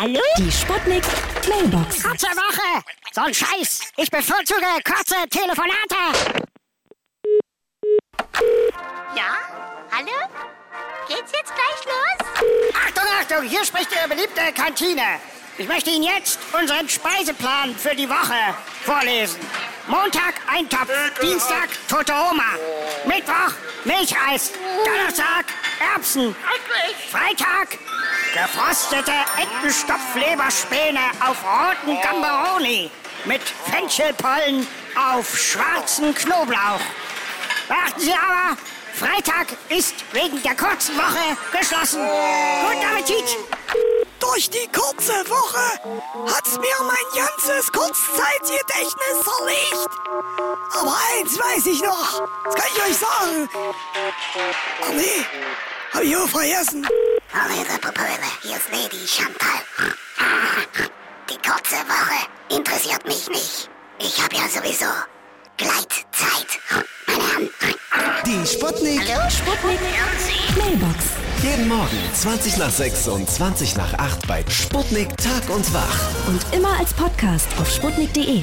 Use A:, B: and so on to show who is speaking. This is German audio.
A: Hallo?
B: Die Sputnik Mailbox.
A: Kurze Woche! So ein Scheiß! Ich bevorzuge kurze Telefonate!
C: Ja? Hallo? Geht's jetzt gleich los?
A: Achtung, Achtung! Hier spricht Ihre beliebte Kantine. Ich möchte Ihnen jetzt unseren Speiseplan für die Woche vorlesen. Montag Eintopf, Dienstag tote Oma, Mittwoch Milchreis, Donnerstag Erbsen, Freitag gefrostete Entenstopfleberspäne auf roten Gambaroni mit Fenchelpollen auf schwarzen Knoblauch. Beachten Sie aber, Freitag ist wegen der kurzen Woche geschlossen. Guten Appetit!
D: Durch die kurze Woche hat's mir mein ganzes Kurzzeitgedächtnis zerlegt. Aber eins weiß ich noch, das kann ich euch sagen. Ach nee, hab ich auch vergessen.
C: Eure Pupille, hier ist Lady Chantal. Die kurze Woche interessiert mich nicht. Ich habe ja sowieso Gleitzeit. Meine Herren.
E: Die Sputnik.
B: Sputnik Mailbox.
E: Jeden Morgen 20 nach 6 und 20 nach 8 bei Sputnik Tag und Wach.
B: Und immer als Podcast auf sputnik.de.